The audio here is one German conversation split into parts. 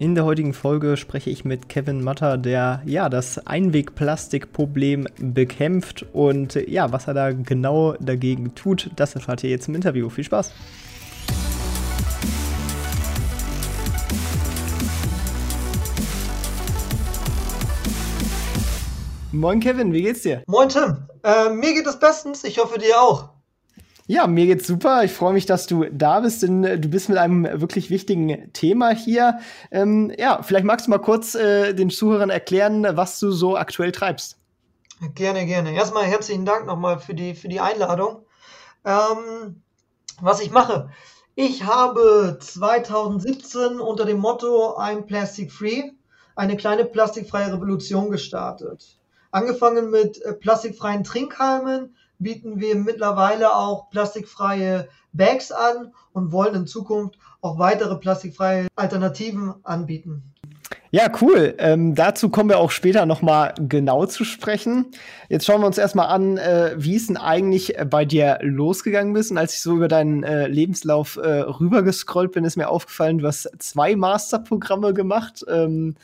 In der heutigen Folge spreche ich mit Kevin Matter, der ja das Einwegplastikproblem bekämpft und ja, was er da genau dagegen tut, das erfahrt ihr jetzt im Interview. Viel Spaß! Moin Kevin, wie geht's dir? Moin Tim, äh, mir geht es bestens, ich hoffe dir auch. Ja, mir geht's super. Ich freue mich, dass du da bist, denn äh, du bist mit einem wirklich wichtigen Thema hier. Ähm, ja, vielleicht magst du mal kurz äh, den Zuhörern erklären, was du so aktuell treibst. Gerne, gerne. Erstmal herzlichen Dank nochmal für die, für die Einladung. Ähm, was ich mache. Ich habe 2017 unter dem Motto I'm Plastic Free eine kleine plastikfreie Revolution gestartet. Angefangen mit äh, plastikfreien Trinkhalmen, bieten wir mittlerweile auch plastikfreie Bags an und wollen in Zukunft auch weitere plastikfreie Alternativen anbieten. Ja, cool. Ähm, dazu kommen wir auch später noch mal genau zu sprechen. Jetzt schauen wir uns erstmal an, äh, wie es denn eigentlich bei dir losgegangen ist. Und als ich so über deinen äh, Lebenslauf äh, rübergescrollt bin, ist mir aufgefallen, du hast zwei Masterprogramme gemacht. Ähm,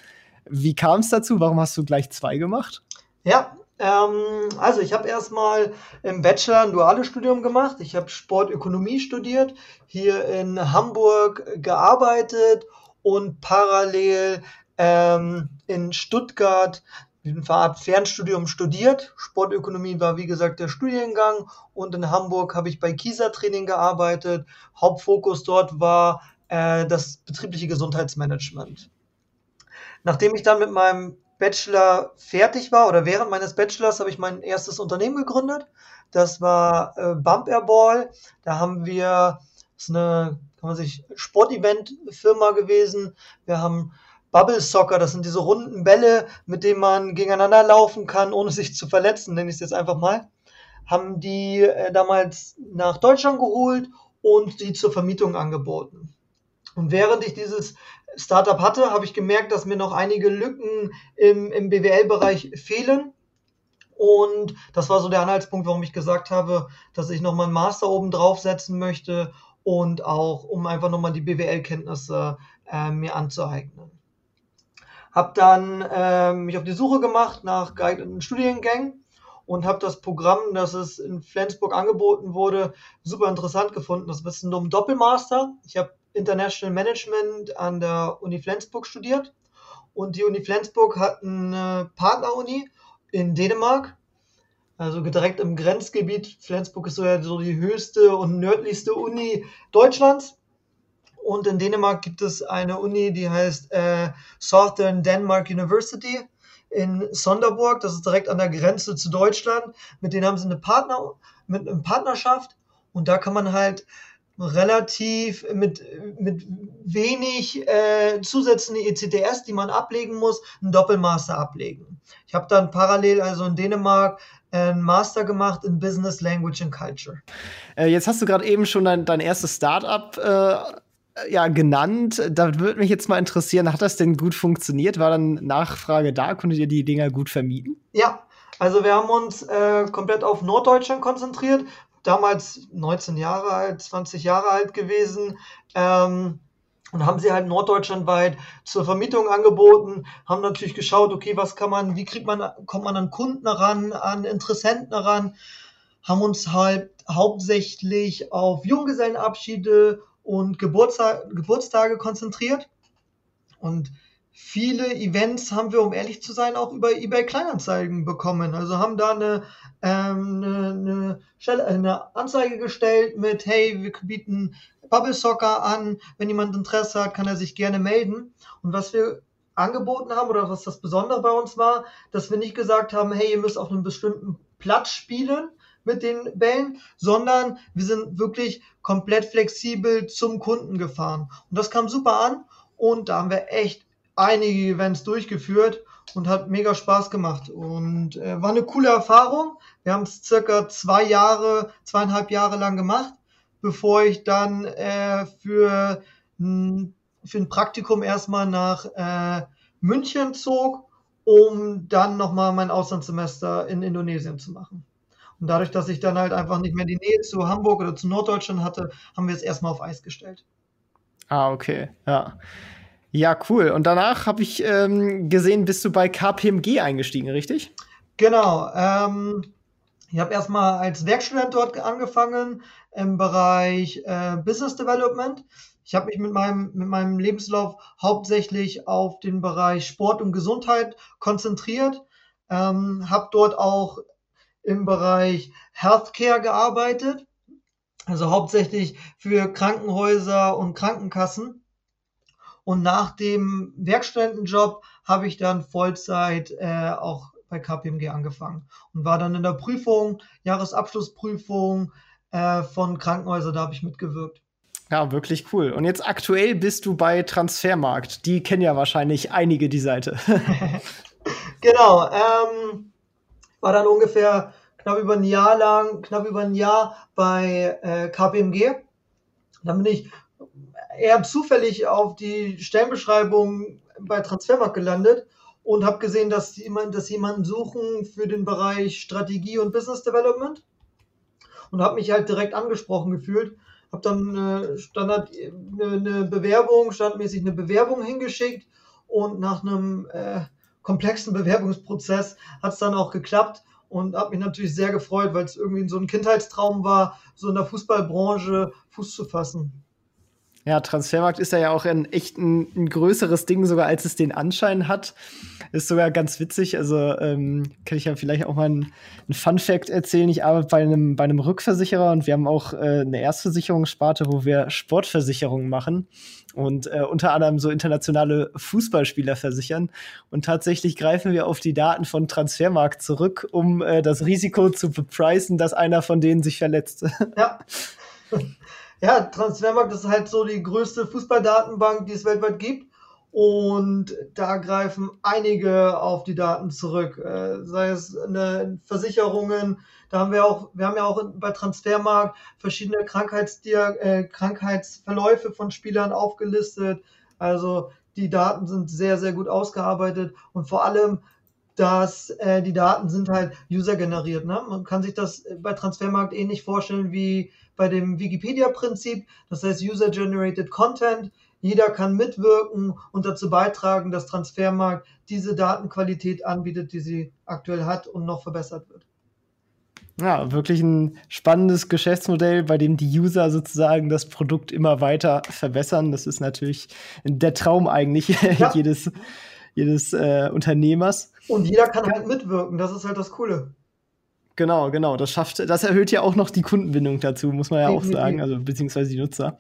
wie kam es dazu? Warum hast du gleich zwei gemacht? Ja, ähm, also ich habe erstmal im Bachelor ein duales Studium gemacht. Ich habe Sportökonomie studiert, hier in Hamburg gearbeitet und parallel ähm, in Stuttgart eine Art Fernstudium studiert. Sportökonomie war wie gesagt der Studiengang und in Hamburg habe ich bei Kieser Training gearbeitet. Hauptfokus dort war äh, das betriebliche Gesundheitsmanagement. Nachdem ich dann mit meinem Bachelor fertig war oder während meines Bachelors habe ich mein erstes Unternehmen gegründet. Das war äh, Bump Air Ball. Da haben wir, das ist eine, kann man sich, Sportevent-Firma gewesen. Wir haben Bubble Soccer, das sind diese runden Bälle, mit denen man gegeneinander laufen kann, ohne sich zu verletzen, nenne ich es jetzt einfach mal. Haben die äh, damals nach Deutschland geholt und die zur Vermietung angeboten. Und während ich dieses Startup hatte, habe ich gemerkt, dass mir noch einige Lücken im, im BWL-Bereich fehlen. Und das war so der Anhaltspunkt, warum ich gesagt habe, dass ich nochmal einen Master oben draufsetzen möchte und auch, um einfach nochmal die BWL-Kenntnisse äh, mir anzueignen. Hab dann äh, mich auf die Suche gemacht nach geeigneten Studiengängen und habe das Programm, das es in Flensburg angeboten wurde, super interessant gefunden. Das ist ein Doppelmaster. Ich habe International Management an der Uni Flensburg studiert. Und die Uni Flensburg hat eine Partneruni in Dänemark, also direkt im Grenzgebiet. Flensburg ist so ja so die höchste und nördlichste Uni Deutschlands. Und in Dänemark gibt es eine Uni, die heißt äh, Southern Denmark University in Sonderburg. Das ist direkt an der Grenze zu Deutschland. Mit denen haben sie eine, Partner, mit eine Partnerschaft. Und da kann man halt relativ mit, mit wenig äh, Zusätzen ECTS, die man ablegen muss, einen Doppelmaster ablegen. Ich habe dann parallel also in Dänemark einen Master gemacht in Business, Language and Culture. Äh, jetzt hast du gerade eben schon dein, dein erstes Startup äh, ja, genannt. Da würde mich jetzt mal interessieren, hat das denn gut funktioniert? War dann Nachfrage da? Konntet ihr die Dinger gut vermieten? Ja, also wir haben uns äh, komplett auf Norddeutschland konzentriert, damals 19 Jahre alt, 20 Jahre alt gewesen. Ähm, und haben sie halt norddeutschlandweit zur Vermietung angeboten, haben natürlich geschaut, okay, was kann man, wie kriegt man, kommt man an Kunden ran, an Interessenten ran, haben uns halt hauptsächlich auf Junggesellenabschiede und Geburtstag, Geburtstage konzentriert. Und viele Events haben wir, um ehrlich zu sein, auch über eBay Kleinanzeigen bekommen. Also haben da eine, ähm, eine, eine, eine Anzeige gestellt mit, hey, wir bieten Bubble Soccer an. Wenn jemand Interesse hat, kann er sich gerne melden. Und was wir angeboten haben oder was das Besondere bei uns war, dass wir nicht gesagt haben, hey, ihr müsst auf einem bestimmten Platz spielen mit den Bällen, sondern wir sind wirklich komplett flexibel zum Kunden gefahren. Und das kam super an und da haben wir echt einige Events durchgeführt und hat mega Spaß gemacht und äh, war eine coole Erfahrung. Wir haben es circa zwei Jahre, zweieinhalb Jahre lang gemacht, bevor ich dann äh, für, für ein Praktikum erstmal nach äh, München zog, um dann nochmal mein Auslandssemester in Indonesien zu machen. Und dadurch, dass ich dann halt einfach nicht mehr die Nähe zu Hamburg oder zu Norddeutschland hatte, haben wir es erstmal auf Eis gestellt. Ah, okay, ja. Ja, cool. Und danach habe ich ähm, gesehen, bist du bei KPMG eingestiegen, richtig? Genau. Ähm, ich habe erstmal als Werkstudent dort angefangen im Bereich äh, Business Development. Ich habe mich mit meinem, mit meinem Lebenslauf hauptsächlich auf den Bereich Sport und Gesundheit konzentriert. Ähm, habe dort auch im Bereich Healthcare gearbeitet, also hauptsächlich für Krankenhäuser und Krankenkassen. Und nach dem Werkstudentenjob habe ich dann Vollzeit äh, auch bei KPMG angefangen und war dann in der Prüfung, Jahresabschlussprüfung äh, von Krankenhäusern, da habe ich mitgewirkt. Ja, wirklich cool. Und jetzt aktuell bist du bei Transfermarkt. Die kennen ja wahrscheinlich einige die Seite. genau. Ähm, war dann ungefähr knapp über ein Jahr lang, knapp über ein Jahr bei äh, KPMG. Dann bin ich eher zufällig auf die Stellenbeschreibung bei Transfermarkt gelandet und habe gesehen, dass jemand, dass jemanden suchen für den Bereich Strategie und Business Development und habe mich halt direkt angesprochen gefühlt. Habe dann äh, Standard eine, eine Bewerbung, standardmäßig eine Bewerbung hingeschickt und nach einem äh, komplexen Bewerbungsprozess hat es dann auch geklappt und habe mich natürlich sehr gefreut, weil es irgendwie so ein Kindheitstraum war, so in der Fußballbranche Fuß zu fassen. Ja, Transfermarkt ist ja auch ein echt ein, ein, größeres Ding, sogar als es den Anschein hat. Ist sogar ganz witzig. Also ähm, kann ich ja vielleicht auch mal einen, einen Fun Fact erzählen. Ich arbeite bei einem, bei einem Rückversicherer und wir haben auch äh, eine Erstversicherungssparte, wo wir Sportversicherungen machen und äh, unter anderem so internationale Fußballspieler versichern. Und tatsächlich greifen wir auf die Daten von Transfermarkt zurück, um äh, das Risiko zu bepreisen, dass einer von denen sich verletzt. Ja. ja, Transfermarkt ist halt so die größte Fußballdatenbank, die es weltweit gibt. Und da greifen einige auf die Daten zurück. Äh, sei es Versicherungen, da haben wir auch, wir haben ja auch bei Transfermarkt verschiedene Krankheitsdiag äh, Krankheitsverläufe von Spielern aufgelistet. Also die Daten sind sehr, sehr gut ausgearbeitet und vor allem dass äh, die Daten sind halt user-generiert. Ne? Man kann sich das bei Transfermarkt ähnlich vorstellen wie bei dem Wikipedia-Prinzip. Das heißt User-Generated Content. Jeder kann mitwirken und dazu beitragen, dass Transfermarkt diese Datenqualität anbietet, die sie aktuell hat und noch verbessert wird. Ja, wirklich ein spannendes Geschäftsmodell, bei dem die User sozusagen das Produkt immer weiter verbessern. Das ist natürlich der Traum eigentlich ja. jedes, jedes äh, Unternehmers. Und jeder kann halt mitwirken, das ist halt das Coole. Genau, genau. Das schafft, das erhöht ja auch noch die Kundenbindung dazu, muss man ja auch sagen, also beziehungsweise die Nutzer.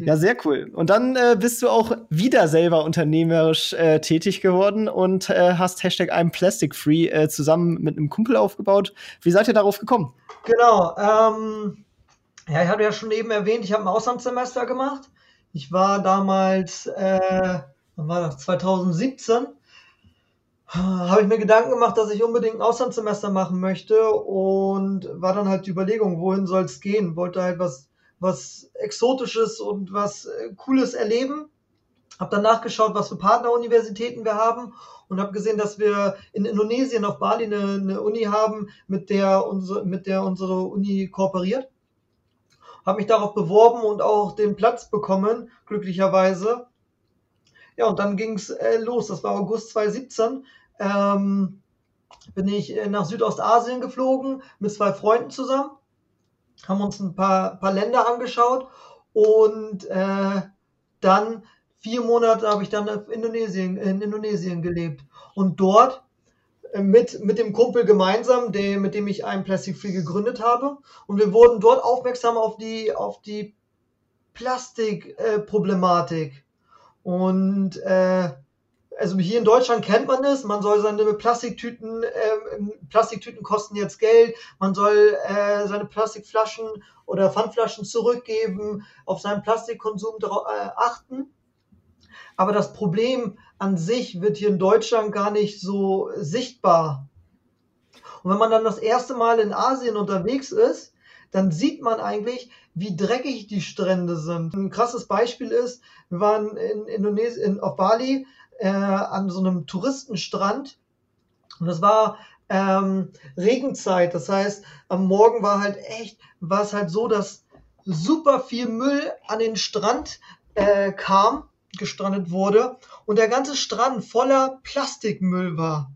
Ja, sehr cool. Und dann äh, bist du auch wieder selber unternehmerisch äh, tätig geworden und äh, hast Hashtag I'm Plastic Free äh, zusammen mit einem Kumpel aufgebaut. Wie seid ihr darauf gekommen? Genau. Ähm, ja, ich hatte ja schon eben erwähnt, ich habe ein Auslandssemester gemacht. Ich war damals, äh, wann war das? 2017 habe ich mir Gedanken gemacht, dass ich unbedingt ein Auslandssemester machen möchte und war dann halt die Überlegung, wohin soll es gehen? Wollte halt was, was Exotisches und was äh, Cooles erleben. Habe dann nachgeschaut, was für Partneruniversitäten wir haben und habe gesehen, dass wir in Indonesien auf Bali eine, eine Uni haben, mit der, unsere, mit der unsere Uni kooperiert. Habe mich darauf beworben und auch den Platz bekommen, glücklicherweise. Ja, und dann ging es äh, los. Das war August 2017 ähm, bin ich äh, nach Südostasien geflogen mit zwei Freunden zusammen, haben uns ein paar, paar Länder angeschaut und äh, dann vier Monate habe ich dann in Indonesien, in Indonesien gelebt. Und dort äh, mit, mit dem Kumpel gemeinsam, der, mit dem ich einen Plastic Free gegründet habe. Und wir wurden dort aufmerksam auf die, auf die Plastikproblematik. Äh, und äh, also hier in Deutschland kennt man es, man soll seine Plastiktüten, äh, Plastiktüten kosten jetzt Geld, man soll äh, seine Plastikflaschen oder Pfandflaschen zurückgeben, auf seinen Plastikkonsum äh, achten. Aber das Problem an sich wird hier in Deutschland gar nicht so sichtbar. Und wenn man dann das erste Mal in Asien unterwegs ist, dann sieht man eigentlich, wie dreckig die Strände sind. Ein krasses Beispiel ist, wir waren in Indonesien, auf Bali, äh, an so einem Touristenstrand und es war ähm, Regenzeit. Das heißt, am Morgen war halt echt, war es halt so, dass super viel Müll an den Strand äh, kam, gestrandet wurde und der ganze Strand voller Plastikmüll war.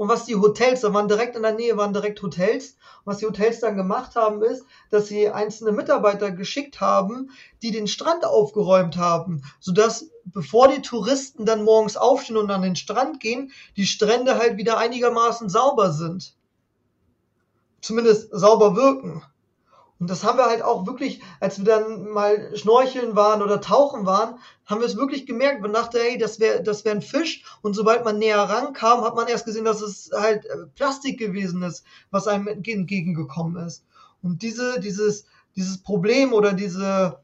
Und was die Hotels, da waren direkt in der Nähe, waren direkt Hotels. Und was die Hotels dann gemacht haben, ist, dass sie einzelne Mitarbeiter geschickt haben, die den Strand aufgeräumt haben, sodass bevor die Touristen dann morgens aufstehen und an den Strand gehen, die Strände halt wieder einigermaßen sauber sind. Zumindest sauber wirken. Und das haben wir halt auch wirklich, als wir dann mal schnorcheln waren oder tauchen waren, haben wir es wirklich gemerkt. Man dachte, hey, das wäre das wär ein Fisch. Und sobald man näher rankam, hat man erst gesehen, dass es halt äh, Plastik gewesen ist, was einem entgegengekommen ist. Und diese, dieses, dieses Problem oder diese,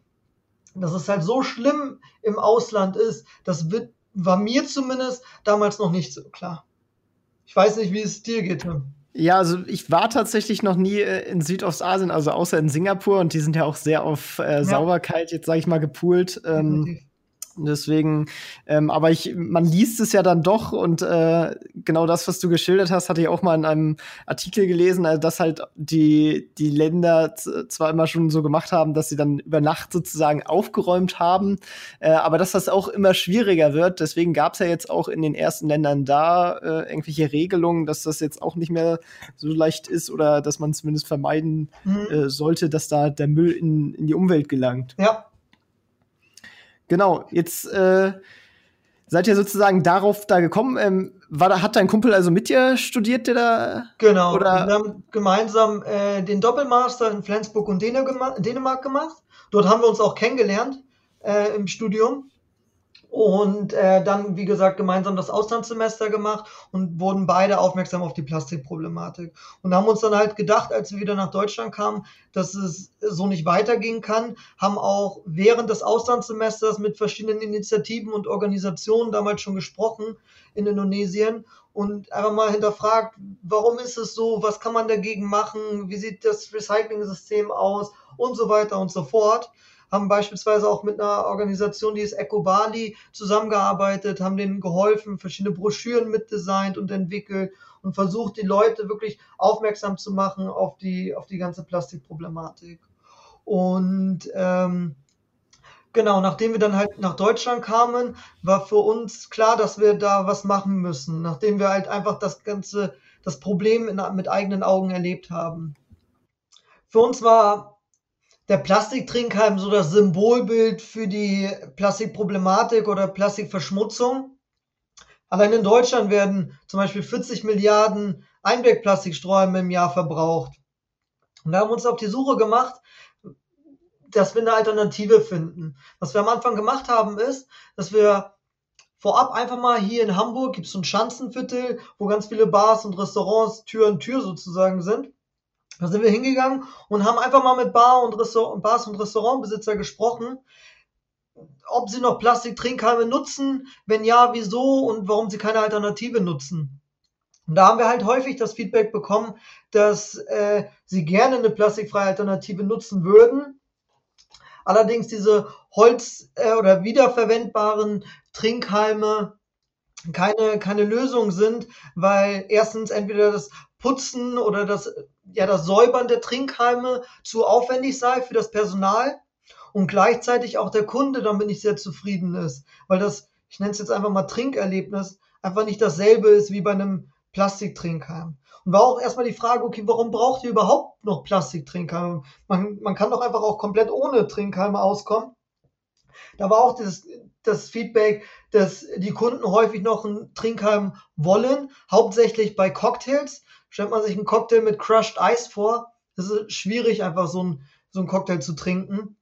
dass es halt so schlimm im Ausland ist, das wird, war mir zumindest damals noch nicht so klar. Ich weiß nicht, wie es dir geht. Ja, also ich war tatsächlich noch nie äh, in Südostasien, also außer in Singapur und die sind ja auch sehr auf äh, Sauberkeit, jetzt sage ich mal, gepoolt. Ähm, Deswegen, ähm, aber ich, man liest es ja dann doch und äh, genau das, was du geschildert hast, hatte ich auch mal in einem Artikel gelesen, also dass halt die, die Länder zwar immer schon so gemacht haben, dass sie dann über Nacht sozusagen aufgeräumt haben, äh, aber dass das auch immer schwieriger wird. Deswegen gab es ja jetzt auch in den ersten Ländern da äh, irgendwelche Regelungen, dass das jetzt auch nicht mehr so leicht ist oder dass man zumindest vermeiden mhm. äh, sollte, dass da der Müll in, in die Umwelt gelangt. Ja, Genau, jetzt äh, seid ihr sozusagen darauf da gekommen. Ähm, war da, hat dein Kumpel also mit dir studiert, der da? Genau, oder? wir haben gemeinsam äh, den Doppelmaster in Flensburg und Dänemark gemacht. Dort haben wir uns auch kennengelernt äh, im Studium und äh, dann, wie gesagt, gemeinsam das Auslandssemester gemacht und wurden beide aufmerksam auf die Plastikproblematik. Und haben uns dann halt gedacht, als wir wieder nach Deutschland kamen, dass es so nicht weitergehen kann, haben auch während des Auslandssemesters mit verschiedenen Initiativen und Organisationen damals schon gesprochen in Indonesien und einfach mal hinterfragt, warum ist es so, was kann man dagegen machen, wie sieht das Recycling-System aus und so weiter und so fort haben beispielsweise auch mit einer Organisation, die ist Eco Bali, zusammengearbeitet, haben denen geholfen, verschiedene Broschüren mitdesignt und entwickelt und versucht, die Leute wirklich aufmerksam zu machen auf die, auf die ganze Plastikproblematik. Und ähm, genau, nachdem wir dann halt nach Deutschland kamen, war für uns klar, dass wir da was machen müssen, nachdem wir halt einfach das ganze, das Problem in, mit eigenen Augen erlebt haben. Für uns war der Plastiktrinkhalm so das Symbolbild für die Plastikproblematik oder Plastikverschmutzung. Allein in Deutschland werden zum Beispiel 40 Milliarden Einwegplastiksträume im Jahr verbraucht. Und da haben wir uns auf die Suche gemacht, dass wir eine Alternative finden. Was wir am Anfang gemacht haben, ist, dass wir vorab einfach mal hier in Hamburg gibt es so ein Schanzenviertel, wo ganz viele Bars und Restaurants Tür an Tür sozusagen sind. Da sind wir hingegangen und haben einfach mal mit Bar und Restaurant, Bars und Restaurantbesitzer gesprochen, ob sie noch Plastiktrinkhalme nutzen, wenn ja, wieso und warum sie keine Alternative nutzen. Und da haben wir halt häufig das Feedback bekommen, dass äh, sie gerne eine plastikfreie Alternative nutzen würden. Allerdings diese Holz- äh, oder wiederverwendbaren Trinkhalme keine, keine Lösung sind, weil erstens entweder das Putzen oder das ja das Säubern der Trinkhalme zu aufwendig sei für das Personal und gleichzeitig auch der Kunde damit nicht sehr zufrieden ist, weil das, ich nenne es jetzt einfach mal Trinkerlebnis, einfach nicht dasselbe ist wie bei einem Plastiktrinkhalm. Und war auch erstmal die Frage, okay, warum braucht ihr überhaupt noch Plastiktrinkhalme? Man, man kann doch einfach auch komplett ohne Trinkhalme auskommen. Da war auch das, das Feedback, dass die Kunden häufig noch einen Trinkhalm wollen, hauptsächlich bei Cocktails, stellt man sich einen Cocktail mit Crushed Ice vor. Es ist schwierig, einfach so ein, so ein Cocktail zu trinken.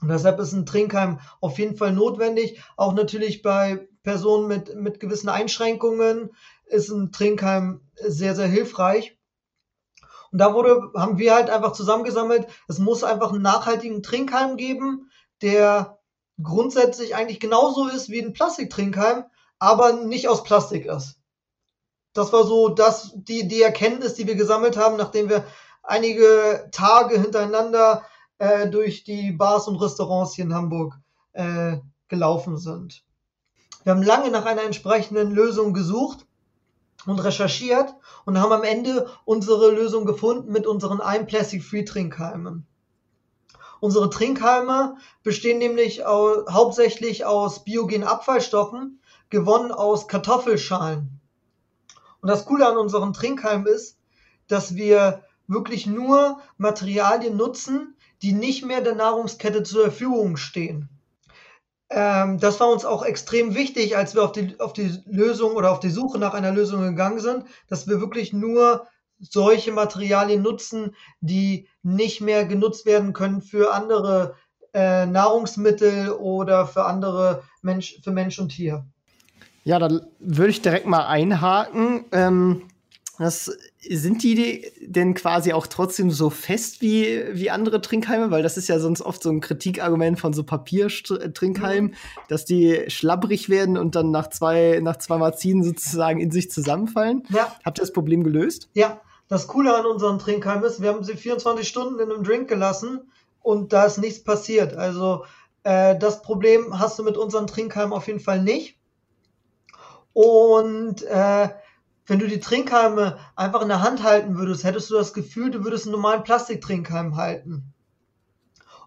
Und deshalb ist ein Trinkheim auf jeden Fall notwendig. Auch natürlich bei Personen mit, mit gewissen Einschränkungen ist ein Trinkheim sehr, sehr hilfreich. Und da wurde, haben wir halt einfach zusammengesammelt, es muss einfach einen nachhaltigen Trinkheim geben, der grundsätzlich eigentlich genauso ist wie ein Plastiktrinkheim, aber nicht aus Plastik ist das war so das, die, die Erkenntnis, die wir gesammelt haben, nachdem wir einige Tage hintereinander äh, durch die Bars und Restaurants hier in Hamburg äh, gelaufen sind. Wir haben lange nach einer entsprechenden Lösung gesucht und recherchiert und haben am Ende unsere Lösung gefunden mit unseren ein Plastic-Free Trinkhalmen. Unsere Trinkhalme bestehen nämlich au hauptsächlich aus biogenen Abfallstoffen, gewonnen aus Kartoffelschalen. Und das Coole an unseren Trinkhalmen ist, dass wir wirklich nur Materialien nutzen, die nicht mehr der Nahrungskette zur Verfügung stehen. Ähm, das war uns auch extrem wichtig, als wir auf die, auf die Lösung oder auf die Suche nach einer Lösung gegangen sind, dass wir wirklich nur solche Materialien nutzen, die nicht mehr genutzt werden können für andere äh, Nahrungsmittel oder für andere Mensch, für Mensch und Tier. Ja, dann würde ich direkt mal einhaken. Ähm, das, sind die denn quasi auch trotzdem so fest wie, wie andere Trinkhalme? Weil das ist ja sonst oft so ein Kritikargument von so Papiertrinkheimen, mhm. dass die schlabbrig werden und dann nach zwei, nach zweimal ziehen sozusagen in sich zusammenfallen. Ja. Habt ihr das Problem gelöst? Ja, das Coole an unseren Trinkheimen ist, wir haben sie 24 Stunden in einem Drink gelassen und da ist nichts passiert. Also äh, das Problem hast du mit unseren Trinkheimen auf jeden Fall nicht. Und äh, wenn du die Trinkhalme einfach in der Hand halten würdest, hättest du das Gefühl, du würdest einen normalen Plastiktrinkhalm halten.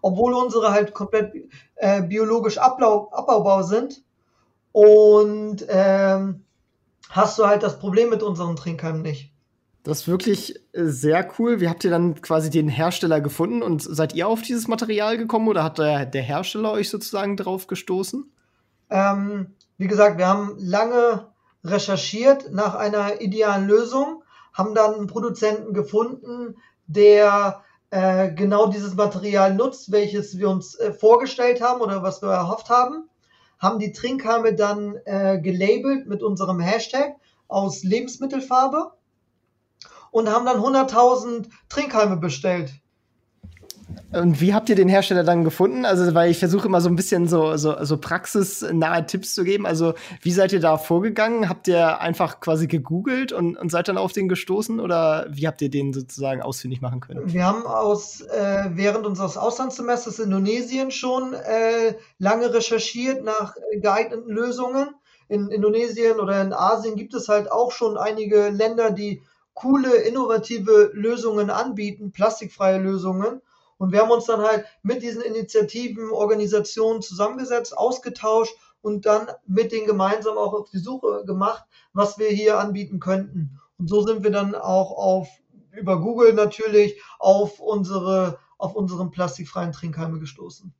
Obwohl unsere halt komplett äh, biologisch Ablau abbaubar sind. Und ähm, hast du halt das Problem mit unseren Trinkhalmen nicht. Das ist wirklich äh, sehr cool. Wie habt ihr dann quasi den Hersteller gefunden und seid ihr auf dieses Material gekommen oder hat der, der Hersteller euch sozusagen drauf gestoßen? Ähm, wie gesagt, wir haben lange recherchiert nach einer idealen Lösung, haben dann einen Produzenten gefunden, der äh, genau dieses Material nutzt, welches wir uns äh, vorgestellt haben oder was wir erhofft haben, haben die Trinkhalme dann äh, gelabelt mit unserem Hashtag aus Lebensmittelfarbe und haben dann 100.000 Trinkhalme bestellt. Und wie habt ihr den Hersteller dann gefunden? Also, weil ich versuche immer so ein bisschen so, so, so praxisnahe Tipps zu geben. Also, wie seid ihr da vorgegangen? Habt ihr einfach quasi gegoogelt und, und seid dann auf den gestoßen? Oder wie habt ihr den sozusagen ausfindig machen können? Wir haben aus, äh, während unseres Auslandssemesters in Indonesien schon äh, lange recherchiert nach geeigneten Lösungen. In Indonesien oder in Asien gibt es halt auch schon einige Länder, die coole, innovative Lösungen anbieten, plastikfreie Lösungen. Und wir haben uns dann halt mit diesen Initiativen, Organisationen zusammengesetzt, ausgetauscht und dann mit denen gemeinsam auch auf die Suche gemacht, was wir hier anbieten könnten. Und so sind wir dann auch auf, über Google natürlich, auf unsere, auf unseren plastikfreien Trinkhalme gestoßen.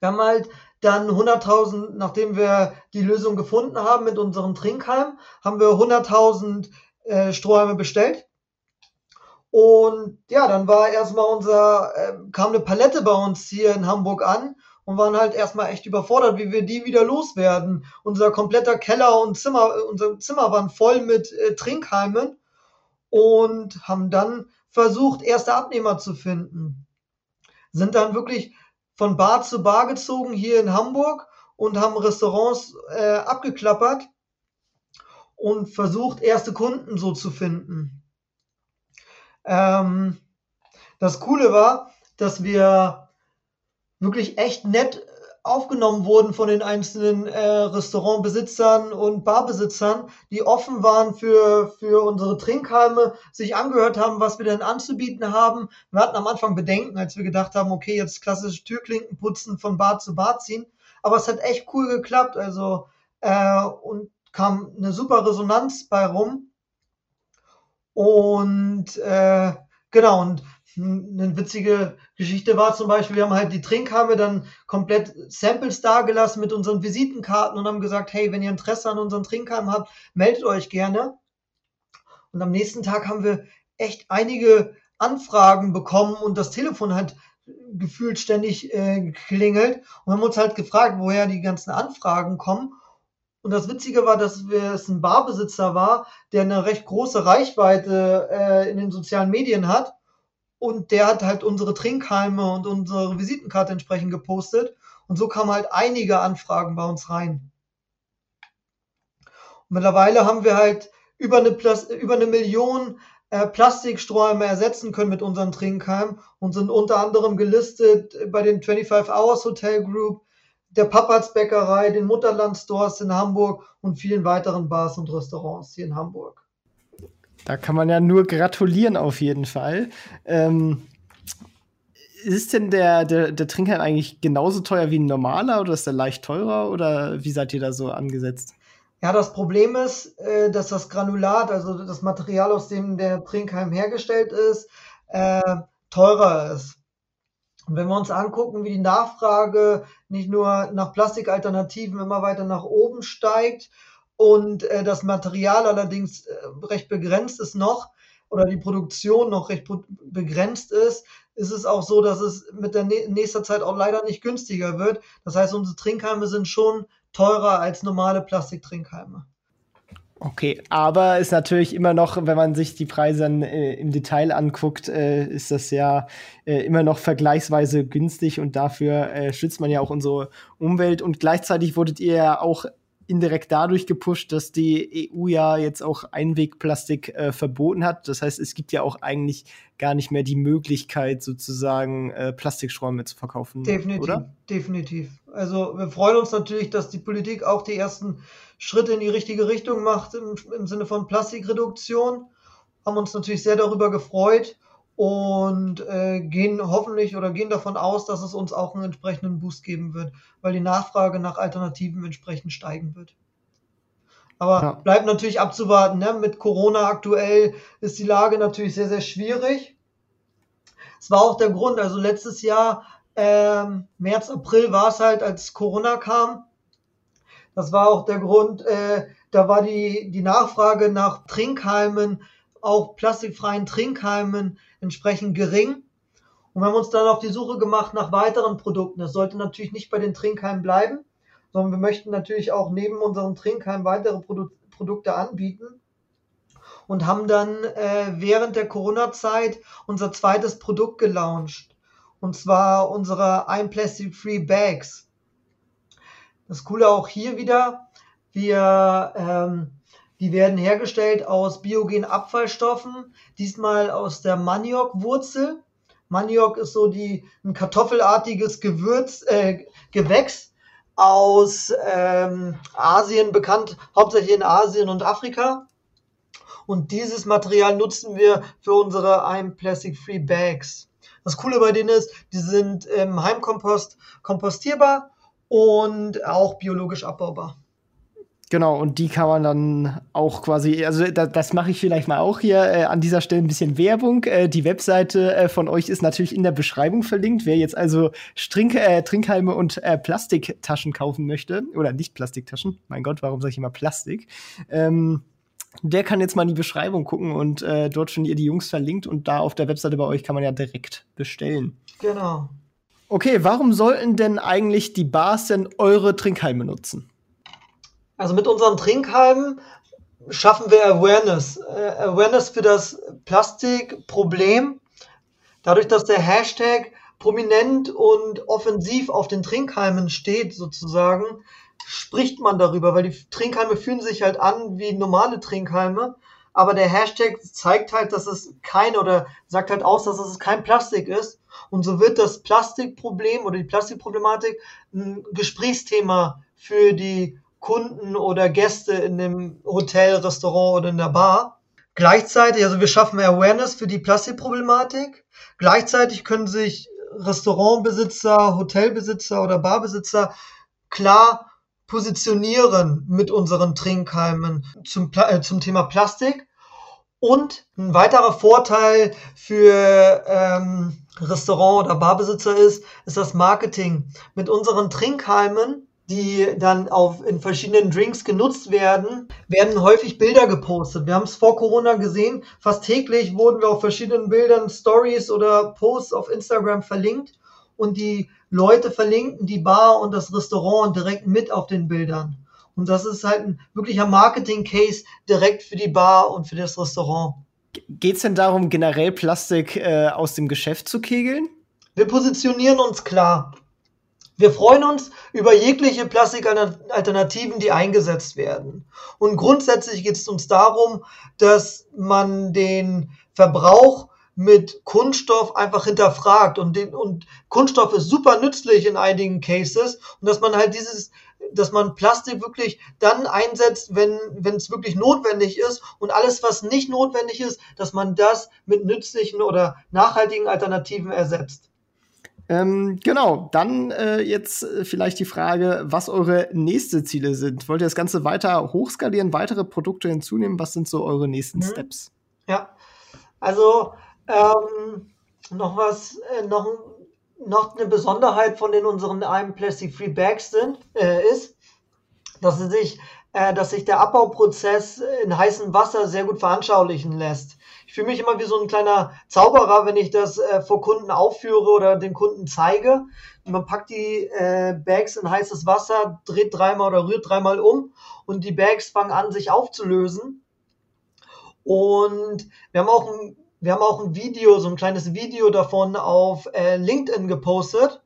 Wir haben halt dann 100.000, nachdem wir die Lösung gefunden haben mit unserem Trinkhalm, haben wir 100.000 äh, Strohhalme bestellt und ja, dann war erstmal unser, äh, kam eine Palette bei uns hier in Hamburg an und waren halt erstmal echt überfordert, wie wir die wieder loswerden. Unser kompletter Keller und Zimmer, unser Zimmer waren voll mit äh, Trinkheimen und haben dann versucht, erste Abnehmer zu finden. Sind dann wirklich von Bar zu Bar gezogen hier in Hamburg und haben Restaurants äh, abgeklappert und versucht, erste Kunden so zu finden. Ähm, das Coole war, dass wir wirklich echt nett aufgenommen wurden von den einzelnen äh, Restaurantbesitzern und Barbesitzern, die offen waren für, für unsere Trinkhalme, sich angehört haben, was wir denn anzubieten haben. Wir hatten am Anfang Bedenken, als wir gedacht haben, okay, jetzt klassisch Türklinken putzen, von Bar zu Bar ziehen. Aber es hat echt cool geklappt, also äh, und kam eine super Resonanz bei rum. Und äh, genau, und eine witzige Geschichte war zum Beispiel, wir haben halt die Trinkhalme dann komplett Samples dagelassen mit unseren Visitenkarten und haben gesagt, hey, wenn ihr Interesse an unseren Trinkhalmen habt, meldet euch gerne. Und am nächsten Tag haben wir echt einige Anfragen bekommen und das Telefon hat gefühlt ständig äh, geklingelt und haben uns halt gefragt, woher die ganzen Anfragen kommen. Und das Witzige war, dass es ein Barbesitzer war, der eine recht große Reichweite äh, in den sozialen Medien hat. Und der hat halt unsere Trinkhalme und unsere Visitenkarte entsprechend gepostet. Und so kamen halt einige Anfragen bei uns rein. Und mittlerweile haben wir halt über eine, Plus, über eine Million äh, Plastiksträume ersetzen können mit unseren Trinkheimen und sind unter anderem gelistet bei den 25 Hours Hotel Group, der Papats Bäckerei, den Mutterland Stores in Hamburg und vielen weiteren Bars und Restaurants hier in Hamburg. Da kann man ja nur gratulieren auf jeden Fall. Ähm, ist denn der, der, der Trinkheim eigentlich genauso teuer wie ein normaler oder ist der leicht teurer oder wie seid ihr da so angesetzt? Ja, das Problem ist, äh, dass das Granulat, also das Material, aus dem der Trinkheim hergestellt ist, äh, teurer ist. Und wenn wir uns angucken, wie die Nachfrage nicht nur nach Plastikalternativen immer weiter nach oben steigt und äh, das Material allerdings äh, recht begrenzt ist noch oder die Produktion noch recht begrenzt ist, ist es auch so, dass es mit der nächster Zeit auch leider nicht günstiger wird. Das heißt, unsere Trinkheime sind schon teurer als normale Plastiktrinkheime. Okay, aber ist natürlich immer noch, wenn man sich die Preise dann äh, im Detail anguckt, äh, ist das ja äh, immer noch vergleichsweise günstig und dafür äh, schützt man ja auch unsere Umwelt. Und gleichzeitig wurdet ihr ja auch indirekt dadurch gepusht, dass die EU ja jetzt auch Einwegplastik äh, verboten hat. Das heißt, es gibt ja auch eigentlich gar nicht mehr die Möglichkeit, sozusagen äh, Plastiksträume zu verkaufen. Definitiv, oder? definitiv. Also wir freuen uns natürlich, dass die Politik auch die ersten Schritte in die richtige Richtung macht im, im Sinne von Plastikreduktion. Haben uns natürlich sehr darüber gefreut und äh, gehen hoffentlich oder gehen davon aus, dass es uns auch einen entsprechenden Boost geben wird, weil die Nachfrage nach Alternativen entsprechend steigen wird. Aber ja. bleibt natürlich abzuwarten. Ne? Mit Corona aktuell ist die Lage natürlich sehr, sehr schwierig. Es war auch der Grund, also letztes Jahr, ähm, März, April war es halt, als Corona kam. Das war auch der Grund, äh, da war die, die Nachfrage nach Trinkheimen, auch plastikfreien Trinkheimen entsprechend gering. Und wir haben uns dann auf die Suche gemacht nach weiteren Produkten. Das sollte natürlich nicht bei den Trinkheimen bleiben, sondern wir möchten natürlich auch neben unseren Trinkheimen weitere Produ Produkte anbieten und haben dann äh, während der Corona-Zeit unser zweites Produkt gelauncht. Und zwar unsere I'm Plastic Free Bags. Das Coole auch hier wieder, wir ähm, die werden hergestellt aus biogenen Abfallstoffen, diesmal aus der Maniokwurzel. Maniok ist so die, ein kartoffelartiges Gewürz, äh, Gewächs aus ähm, Asien bekannt, hauptsächlich in Asien und Afrika. Und dieses Material nutzen wir für unsere I'm Plastic Free Bags. Das Coole bei denen ist, die sind im Heimkompost kompostierbar und auch biologisch abbaubar. Genau, und die kann man dann auch quasi, also da, das mache ich vielleicht mal auch hier äh, an dieser Stelle ein bisschen Werbung. Äh, die Webseite äh, von euch ist natürlich in der Beschreibung verlinkt. Wer jetzt also Strink, äh, Trinkhalme und äh, Plastiktaschen kaufen möchte, oder nicht Plastiktaschen, mein Gott, warum sage ich immer Plastik? Ähm, der kann jetzt mal in die Beschreibung gucken und äh, dort schon ihr die Jungs verlinkt und da auf der Webseite bei euch kann man ja direkt bestellen. Genau. Okay, warum sollten denn eigentlich die Bars denn eure Trinkhalme nutzen? Also mit unseren Trinkheimen schaffen wir Awareness. Äh, Awareness für das Plastikproblem. Dadurch, dass der Hashtag prominent und offensiv auf den Trinkheimen steht, sozusagen, spricht man darüber, weil die Trinkheime fühlen sich halt an wie normale Trinkheime. Aber der Hashtag zeigt halt, dass es kein oder sagt halt aus, dass es kein Plastik ist. Und so wird das Plastikproblem oder die Plastikproblematik ein Gesprächsthema für die Kunden oder Gäste in dem Hotel, Restaurant oder in der Bar. Gleichzeitig, also wir schaffen Awareness für die Plastikproblematik. Gleichzeitig können sich Restaurantbesitzer, Hotelbesitzer oder Barbesitzer klar positionieren mit unseren Trinkheimen zum, äh, zum Thema Plastik. Und ein weiterer Vorteil für ähm, Restaurant- oder Barbesitzer ist, ist das Marketing. Mit unseren Trinkheimen die dann auf, in verschiedenen Drinks genutzt werden, werden häufig Bilder gepostet. Wir haben es vor Corona gesehen, fast täglich wurden wir auf verschiedenen Bildern Stories oder Posts auf Instagram verlinkt und die Leute verlinken die Bar und das Restaurant direkt mit auf den Bildern. Und das ist halt ein wirklicher Marketing-Case direkt für die Bar und für das Restaurant. Geht es denn darum, generell Plastik äh, aus dem Geschäft zu kegeln? Wir positionieren uns klar. Wir freuen uns über jegliche Plastikalternativen, die eingesetzt werden. Und grundsätzlich geht es uns darum, dass man den Verbrauch mit Kunststoff einfach hinterfragt und, den, und Kunststoff ist super nützlich in einigen Cases und dass man halt dieses, dass man Plastik wirklich dann einsetzt, wenn wenn es wirklich notwendig ist und alles, was nicht notwendig ist, dass man das mit nützlichen oder nachhaltigen Alternativen ersetzt. Ähm, genau, dann äh, jetzt äh, vielleicht die Frage, was eure nächsten Ziele sind. Wollt ihr das Ganze weiter hochskalieren, weitere Produkte hinzunehmen? Was sind so eure nächsten mhm. Steps? Ja, also ähm, noch was, äh, noch, noch eine Besonderheit von den unseren I'm Plastic Free Bags sind, äh, ist, dass sich, äh, dass sich der Abbauprozess in heißem Wasser sehr gut veranschaulichen lässt. Fühle mich immer wie so ein kleiner Zauberer, wenn ich das äh, vor Kunden aufführe oder den Kunden zeige. Man packt die äh, Bags in heißes Wasser, dreht dreimal oder rührt dreimal um und die Bags fangen an, sich aufzulösen. Und wir haben auch ein, wir haben auch ein Video, so ein kleines Video davon auf äh, LinkedIn gepostet.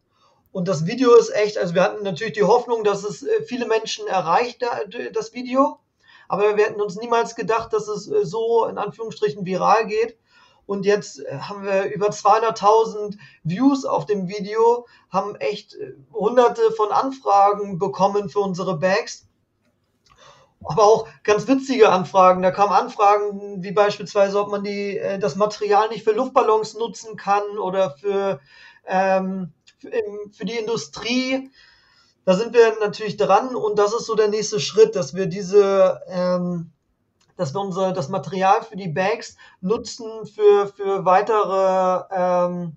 Und das Video ist echt, also wir hatten natürlich die Hoffnung, dass es äh, viele Menschen erreicht, das Video. Aber wir hätten uns niemals gedacht, dass es äh, so in Anführungsstrichen viral geht. Und jetzt äh, haben wir über 200.000 Views auf dem Video, haben echt hunderte von Anfragen bekommen für unsere Bags. Aber auch ganz witzige Anfragen. Da kamen Anfragen wie beispielsweise, ob man die, das Material nicht für Luftballons nutzen kann oder für, ähm, für die Industrie da sind wir natürlich dran und das ist so der nächste Schritt, dass wir diese, ähm, dass wir unser, das Material für die Bags nutzen für, für weitere, ähm,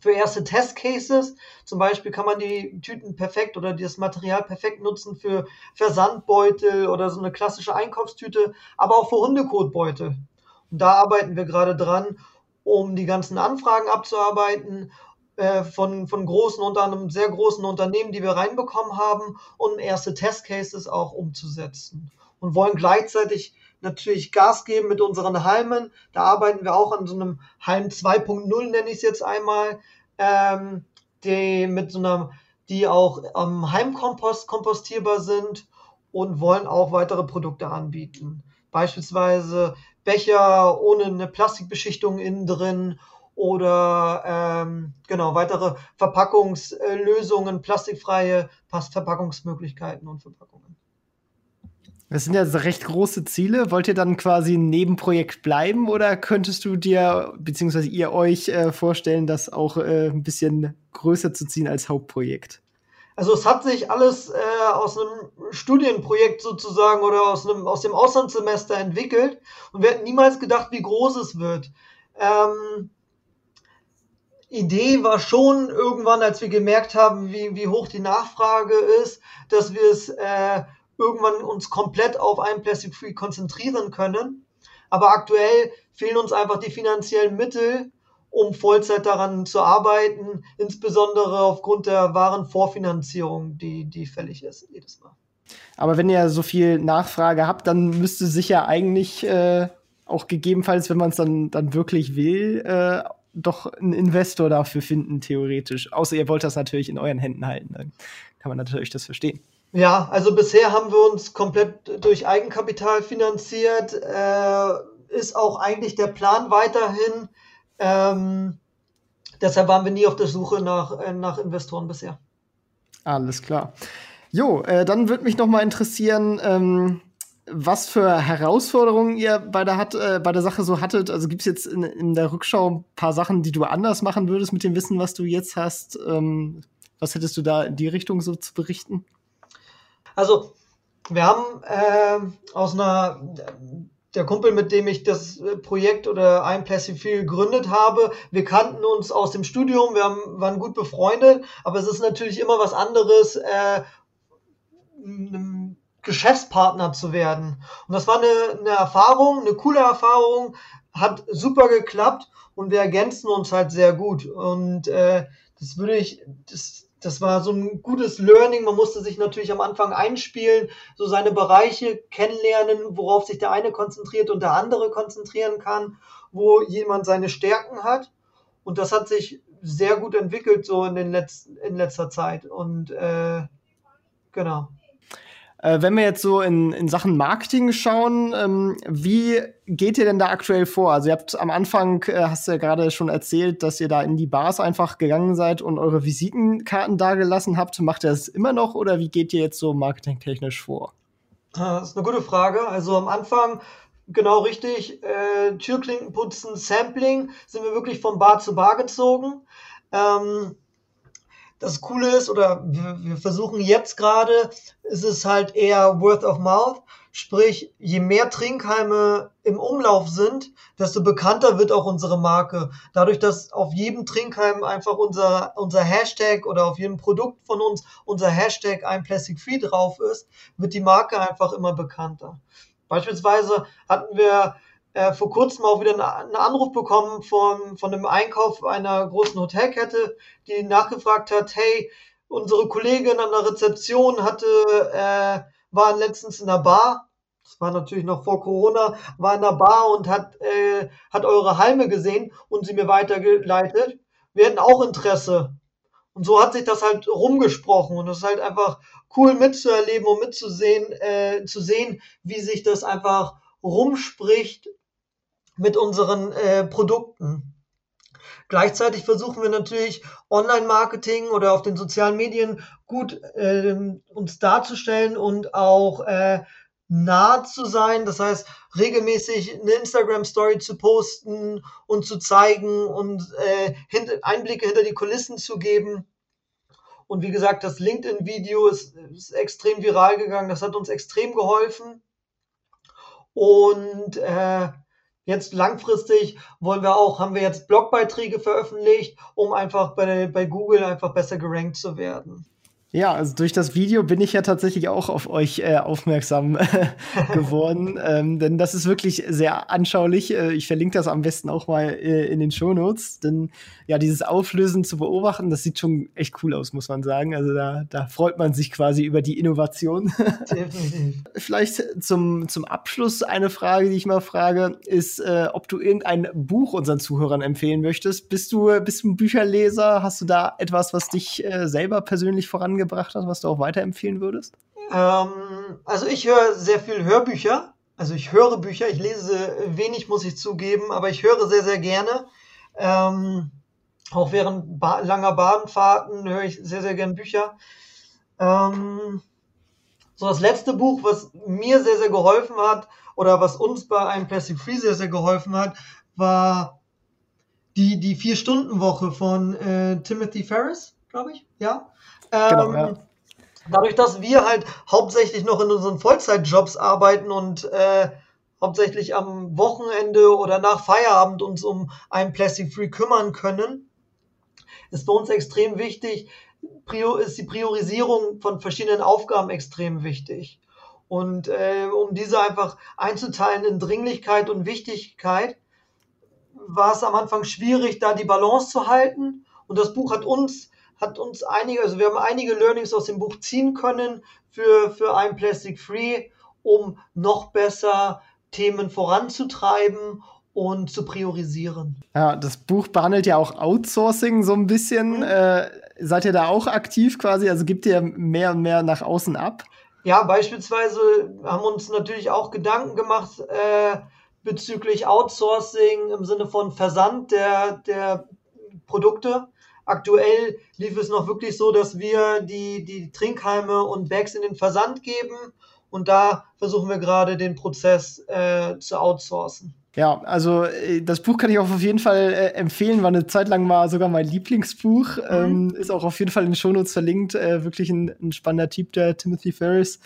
für erste Testcases. Zum Beispiel kann man die Tüten perfekt oder das Material perfekt nutzen für Versandbeutel oder so eine klassische Einkaufstüte, aber auch für Hundekotbeutel. Und da arbeiten wir gerade dran, um die ganzen Anfragen abzuarbeiten äh, von, von großen, unter einem sehr großen Unternehmen, die wir reinbekommen haben, um erste Testcases auch umzusetzen. Und wollen gleichzeitig natürlich Gas geben mit unseren Halmen. Da arbeiten wir auch an so einem Halm 2.0, nenne ich es jetzt einmal, ähm, die mit so einer, die auch am Heimkompost kompostierbar sind und wollen auch weitere Produkte anbieten. Beispielsweise Becher ohne eine Plastikbeschichtung innen drin oder ähm, genau weitere Verpackungslösungen, plastikfreie Verpackungsmöglichkeiten und Verpackungen. Das sind ja recht große Ziele. Wollt ihr dann quasi ein Nebenprojekt bleiben oder könntest du dir, beziehungsweise ihr euch äh, vorstellen, das auch äh, ein bisschen größer zu ziehen als Hauptprojekt? Also es hat sich alles äh, aus einem Studienprojekt sozusagen oder aus, einem, aus dem Auslandssemester entwickelt und wir hätten niemals gedacht, wie groß es wird. Ähm, Idee war schon irgendwann, als wir gemerkt haben, wie, wie hoch die Nachfrage ist, dass wir es äh, irgendwann uns komplett auf ein Plastic Free konzentrieren können. Aber aktuell fehlen uns einfach die finanziellen Mittel, um Vollzeit daran zu arbeiten, insbesondere aufgrund der wahren Vorfinanzierung, die, die fällig ist jedes Mal. Aber wenn ihr so viel Nachfrage habt, dann müsste sich ja eigentlich äh, auch gegebenenfalls, wenn man es dann, dann wirklich will, äh, doch einen Investor dafür finden, theoretisch. Außer ihr wollt das natürlich in euren Händen halten. Dann kann man natürlich das verstehen. Ja, also bisher haben wir uns komplett durch Eigenkapital finanziert. Äh, ist auch eigentlich der Plan weiterhin. Ähm, deshalb waren wir nie auf der Suche nach, äh, nach Investoren bisher. Alles klar. Jo, äh, dann würde mich noch mal interessieren, ähm, was für Herausforderungen ihr bei der, hat, äh, bei der Sache so hattet. Also gibt es jetzt in, in, der Rückschau ein paar Sachen, die du anders machen würdest mit dem Wissen, was du jetzt hast? Ähm, was hättest du da in die Richtung so zu berichten? Also, wir haben äh, aus einer, der Kumpel, mit dem ich das Projekt oder ein Plastic Feel gegründet habe, wir kannten uns aus dem Studium, wir haben, waren gut befreundet, aber es ist natürlich immer was anderes, äh, Geschäftspartner zu werden. Und das war eine, eine Erfahrung, eine coole Erfahrung, hat super geklappt und wir ergänzen uns halt sehr gut. Und äh, das würde ich, das, das war so ein gutes Learning. Man musste sich natürlich am Anfang einspielen, so seine Bereiche kennenlernen, worauf sich der eine konzentriert und der andere konzentrieren kann, wo jemand seine Stärken hat. Und das hat sich sehr gut entwickelt so in, den letzten, in letzter Zeit. Und äh, genau. Äh, wenn wir jetzt so in, in Sachen Marketing schauen, ähm, wie geht ihr denn da aktuell vor? Also ihr habt am Anfang, äh, hast du ja gerade schon erzählt, dass ihr da in die Bars einfach gegangen seid und eure Visitenkarten dagelassen habt. Macht ihr das immer noch oder wie geht ihr jetzt so marketingtechnisch vor? Das ist eine gute Frage. Also am Anfang genau richtig, äh, Türklinken putzen, Sampling, sind wir wirklich von Bar zu Bar gezogen. Ähm, das Coole ist, oder wir, versuchen jetzt gerade, ist es halt eher Word of Mouth. Sprich, je mehr Trinkheime im Umlauf sind, desto bekannter wird auch unsere Marke. Dadurch, dass auf jedem Trinkheim einfach unser, unser Hashtag oder auf jedem Produkt von uns unser Hashtag ein Plastic Free drauf ist, wird die Marke einfach immer bekannter. Beispielsweise hatten wir äh, vor kurzem auch wieder einen Anruf bekommen von, von dem Einkauf einer großen Hotelkette, die nachgefragt hat, hey, unsere Kollegin an der Rezeption hatte, äh, war letztens in der Bar, das war natürlich noch vor Corona, war in der Bar und hat, äh, hat eure Halme gesehen und sie mir weitergeleitet. Wir hätten auch Interesse. Und so hat sich das halt rumgesprochen und es ist halt einfach cool mitzuerleben und mitzusehen, äh, zu sehen, wie sich das einfach rumspricht mit unseren äh, Produkten. Gleichzeitig versuchen wir natürlich Online-Marketing oder auf den sozialen Medien gut äh, uns darzustellen und auch äh, nah zu sein. Das heißt, regelmäßig eine Instagram-Story zu posten und zu zeigen und äh, Einblicke hinter die Kulissen zu geben. Und wie gesagt, das LinkedIn-Video ist, ist, extrem viral gegangen. Das hat uns extrem geholfen. Und äh, Jetzt langfristig wollen wir auch, haben wir jetzt Blogbeiträge veröffentlicht, um einfach bei, bei Google einfach besser gerankt zu werden. Ja, also durch das Video bin ich ja tatsächlich auch auf euch äh, aufmerksam geworden, ähm, denn das ist wirklich sehr anschaulich. Äh, ich verlinke das am besten auch mal äh, in den Shownotes, denn ja, dieses Auflösen zu beobachten, das sieht schon echt cool aus, muss man sagen. Also da, da freut man sich quasi über die Innovation. Vielleicht zum, zum Abschluss eine Frage, die ich mal frage, ist, äh, ob du irgendein Buch unseren Zuhörern empfehlen möchtest. Bist du, bist du ein Bücherleser? Hast du da etwas, was dich äh, selber persönlich voran gebracht hat, was du auch weiterempfehlen würdest? Ähm, also ich höre sehr viel Hörbücher. Also ich höre Bücher, ich lese wenig, muss ich zugeben, aber ich höre sehr, sehr gerne. Ähm, auch während ba langer Bahnfahrten höre ich sehr, sehr gerne Bücher. Ähm, so das letzte Buch, was mir sehr, sehr geholfen hat, oder was uns bei einem Plastic Free sehr, sehr geholfen hat, war die, die Vier-Stunden-Woche von äh, Timothy Ferris, glaube ich. Ja. Genau, ähm, ja. Dadurch, dass wir halt hauptsächlich noch in unseren Vollzeitjobs arbeiten und äh, hauptsächlich am Wochenende oder nach Feierabend uns um ein Plastic Free kümmern können, ist für uns extrem wichtig, ist die Priorisierung von verschiedenen Aufgaben extrem wichtig. Und äh, um diese einfach einzuteilen in Dringlichkeit und Wichtigkeit, war es am Anfang schwierig, da die Balance zu halten. Und das Buch hat uns hat uns einige, also wir haben einige Learnings aus dem Buch ziehen können für, für ein Plastic Free, um noch besser Themen voranzutreiben und zu priorisieren. Ja, das Buch behandelt ja auch Outsourcing so ein bisschen. Mhm. Äh, seid ihr da auch aktiv quasi? Also gibt ihr mehr und mehr nach außen ab? Ja, beispielsweise haben uns natürlich auch Gedanken gemacht äh, bezüglich Outsourcing im Sinne von Versand der, der Produkte. Aktuell lief es noch wirklich so, dass wir die, die Trinkhalme und Bags in den Versand geben und da versuchen wir gerade den Prozess äh, zu outsourcen. Ja, also äh, das Buch kann ich auch auf jeden Fall äh, empfehlen. War eine Zeit lang mal sogar mein Lieblingsbuch. Mhm. Ähm, ist auch auf jeden Fall in den Shownotes verlinkt. Äh, wirklich ein, ein, spannender Typ, der Timothy Ferris.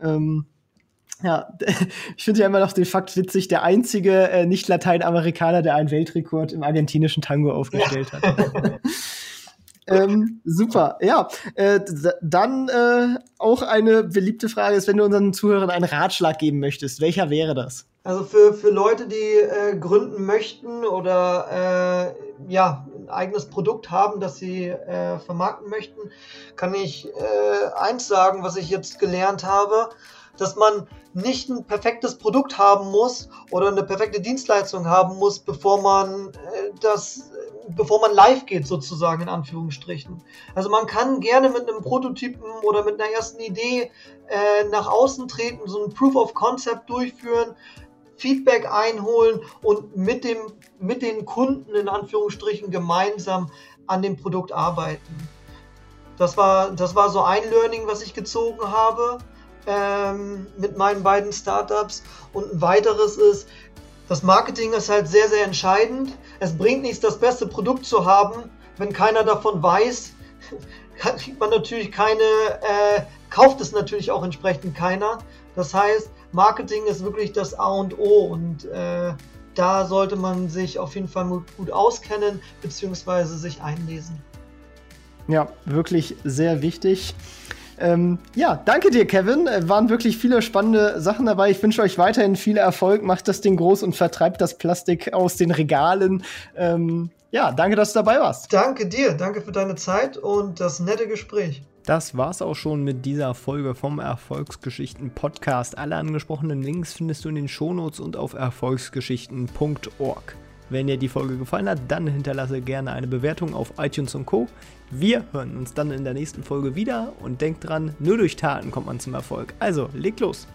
Ähm, ja, ich finde ja immer noch den Fakt witzig, der einzige äh, Nicht-Lateinamerikaner, der einen Weltrekord im argentinischen Tango aufgestellt ja. hat. ähm, super, ja. Äh, dann äh, auch eine beliebte Frage ist, wenn du unseren Zuhörern einen Ratschlag geben möchtest, welcher wäre das? Also für, für Leute, die äh, gründen möchten oder äh, ja, ein eigenes Produkt haben, das sie äh, vermarkten möchten, kann ich eins sagen, was ich jetzt gelernt habe, dass man nicht ein perfektes Produkt haben muss oder eine perfekte Dienstleistung haben muss, bevor man äh, das bevor man live geht, sozusagen in Anführungsstrichen. Also man kann gerne mit einem Prototypen oder mit einer ersten Idee äh, nach außen treten, so ein Proof of Concept durchführen, Feedback einholen und mit, dem, mit den Kunden in Anführungsstrichen gemeinsam an dem Produkt arbeiten. Das war, das war so ein Learning, was ich gezogen habe ähm, mit meinen beiden Startups. Und ein weiteres ist, das Marketing ist halt sehr, sehr entscheidend. Es bringt nichts, das beste Produkt zu haben, wenn keiner davon weiß. Kriegt man natürlich keine, äh, kauft es natürlich auch entsprechend keiner. Das heißt, Marketing ist wirklich das A und O und äh, da sollte man sich auf jeden Fall gut auskennen bzw. sich einlesen. Ja, wirklich sehr wichtig. Ähm, ja, danke dir, Kevin. Äh, waren wirklich viele spannende Sachen dabei. Ich wünsche euch weiterhin viel Erfolg. Macht das Ding groß und vertreibt das Plastik aus den Regalen. Ähm, ja, danke, dass du dabei warst. Danke dir. Danke für deine Zeit und das nette Gespräch. Das war's auch schon mit dieser Folge vom Erfolgsgeschichten Podcast. Alle angesprochenen Links findest du in den Shownotes und auf erfolgsgeschichten.org. Wenn dir die Folge gefallen hat, dann hinterlasse gerne eine Bewertung auf iTunes und Co. Wir hören uns dann in der nächsten Folge wieder und denkt dran, nur durch Taten kommt man zum Erfolg. Also, legt los!